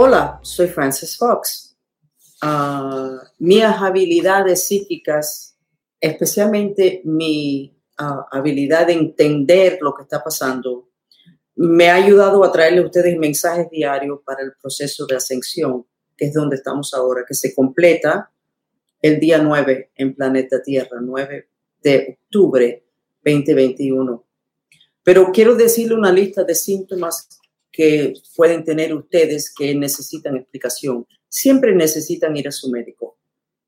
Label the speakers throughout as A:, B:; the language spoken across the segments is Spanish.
A: Hola, soy Frances Fox. Uh, mis habilidades psíquicas, especialmente mi uh, habilidad de entender lo que está pasando, me ha ayudado a traerle a ustedes mensajes diarios para el proceso de ascensión, que es donde estamos ahora, que se completa el día 9 en Planeta Tierra, 9 de octubre 2021. Pero quiero decirle una lista de síntomas que pueden tener ustedes que necesitan explicación. Siempre necesitan ir a su médico.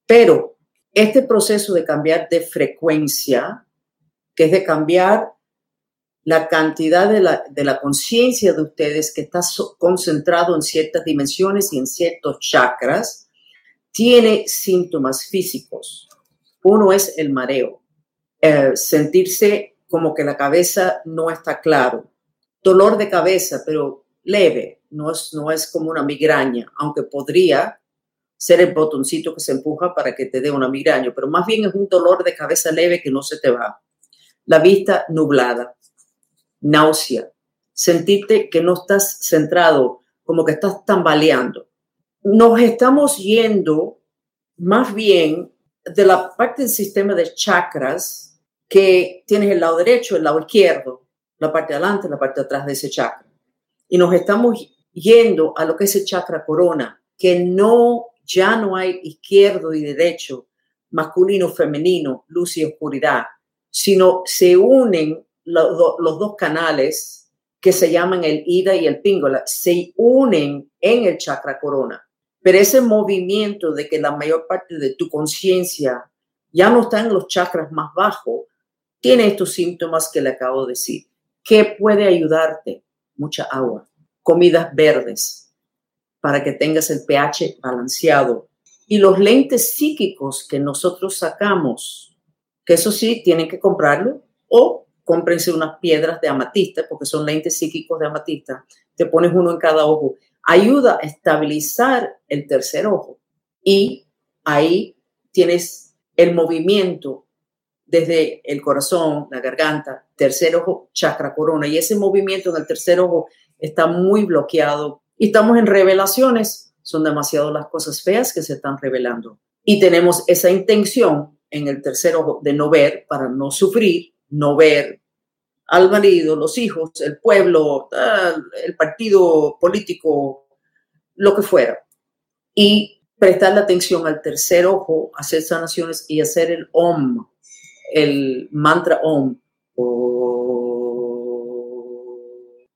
A: Pero este proceso de cambiar de frecuencia, que es de cambiar la cantidad de la, de la conciencia de ustedes que está concentrado en ciertas dimensiones y en ciertos chakras, tiene síntomas físicos. Uno es el mareo, eh, sentirse como que la cabeza no está claro, dolor de cabeza, pero leve, no es, no es como una migraña, aunque podría ser el botoncito que se empuja para que te dé una migraña, pero más bien es un dolor de cabeza leve que no se te va. La vista nublada, náusea, sentirte que no estás centrado, como que estás tambaleando. Nos estamos yendo más bien de la parte del sistema de chakras que tienes el lado derecho, el lado izquierdo, la parte de adelante, la parte de atrás de ese chakra. Y nos estamos yendo a lo que es el chakra corona, que no, ya no hay izquierdo y derecho, masculino, femenino, luz y oscuridad, sino se unen los, dos canales que se llaman el Ida y el Píngola, se unen en el chakra corona. Pero ese movimiento de que la mayor parte de tu conciencia ya no está en los chakras más bajos, tiene estos síntomas que le acabo de decir. ¿Qué puede ayudarte? Mucha agua, comidas verdes, para que tengas el pH balanceado. Y los lentes psíquicos que nosotros sacamos, que eso sí, tienen que comprarlo o cómprense unas piedras de amatista, porque son lentes psíquicos de amatista. Te pones uno en cada ojo. Ayuda a estabilizar el tercer ojo. Y ahí tienes el movimiento desde el corazón, la garganta, tercer ojo, chakra corona. Y ese movimiento en el tercer ojo está muy bloqueado. Y estamos en revelaciones. Son demasiado las cosas feas que se están revelando. Y tenemos esa intención en el tercer ojo de no ver para no sufrir, no ver al marido, los hijos, el pueblo, el partido político, lo que fuera. Y prestar la atención al tercer ojo, hacer sanaciones y hacer el OM, el mantra OM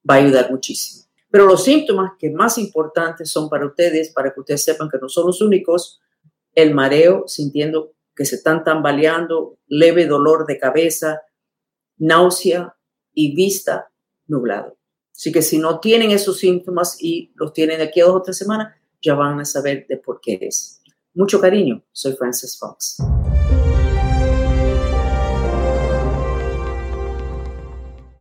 A: va a ayudar muchísimo. Pero los síntomas que más importantes son para ustedes, para que ustedes sepan que no son los únicos, el mareo, sintiendo que se están tambaleando, leve dolor de cabeza, náusea y vista nublado. Así que si no tienen esos síntomas y los tienen de aquí a dos o tres semanas, ya van a saber de por qué es. Mucho cariño, soy Frances Fox.